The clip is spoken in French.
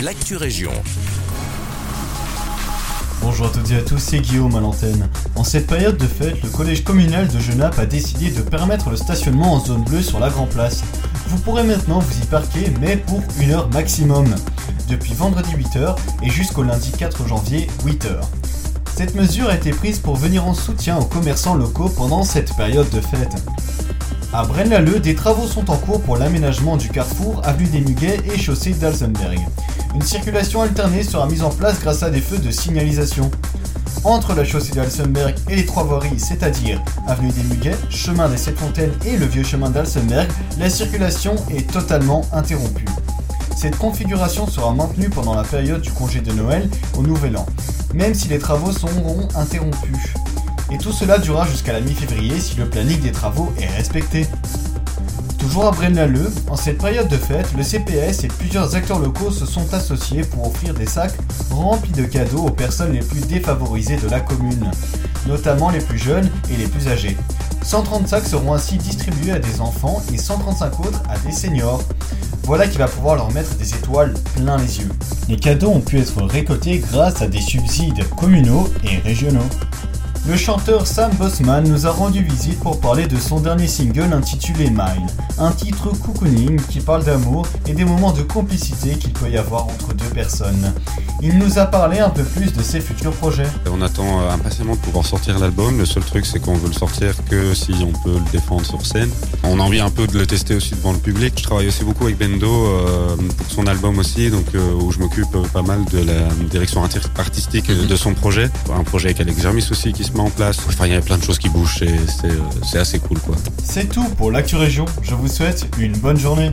l'actu région. Bonjour à toutes et à tous, c'est Guillaume à l'antenne. En cette période de fête, le collège communal de Genappe a décidé de permettre le stationnement en zone bleue sur la Grand Place. Vous pourrez maintenant vous y parquer, mais pour une heure maximum. Depuis vendredi 8h et jusqu'au lundi 4 janvier 8h. Cette mesure a été prise pour venir en soutien aux commerçants locaux pendant cette période de fête. À Braine-l'Alleud, des travaux sont en cours pour l'aménagement du carrefour avenue des Muguets et chaussée d'Alsenberg. Une circulation alternée sera mise en place grâce à des feux de signalisation. Entre la chaussée d'Alsenberg et les trois voiries, c'est-à-dire avenue des Muguets, chemin des Sept Fontaines et le vieux chemin d'Alsenberg, la circulation est totalement interrompue. Cette configuration sera maintenue pendant la période du congé de Noël au Nouvel An, même si les travaux seront interrompus et tout cela durera jusqu'à la mi-février si le planning des travaux est respecté. Toujours à Braine-l'Alleud, en cette période de fête, le CPS et plusieurs acteurs locaux se sont associés pour offrir des sacs remplis de cadeaux aux personnes les plus défavorisées de la commune, notamment les plus jeunes et les plus âgés. 130 sacs seront ainsi distribués à des enfants et 135 autres à des seniors. Voilà qui va pouvoir leur mettre des étoiles plein les yeux. Les cadeaux ont pu être récoltés grâce à des subsides communaux et régionaux. Le chanteur Sam Bossman nous a rendu visite pour parler de son dernier single intitulé Mile, un titre cocooning qui parle d'amour et des moments de complicité qu'il peut y avoir entre deux personnes. Il nous a parlé un peu plus de ses futurs projets. On attend euh, impatiemment de pouvoir sortir l'album. Le seul truc, c'est qu'on veut le sortir que si on peut le défendre sur scène. On a envie un peu de le tester aussi devant le public. Je travaille aussi beaucoup avec Bendo euh, pour son album aussi, donc euh, où je m'occupe pas mal de la direction artistique de son projet. Un projet avec Alex Germis aussi qui se en place. Enfin, il y a plein de choses qui bougent et c'est assez cool, quoi. C'est tout pour l'actu région. Je vous souhaite une bonne journée.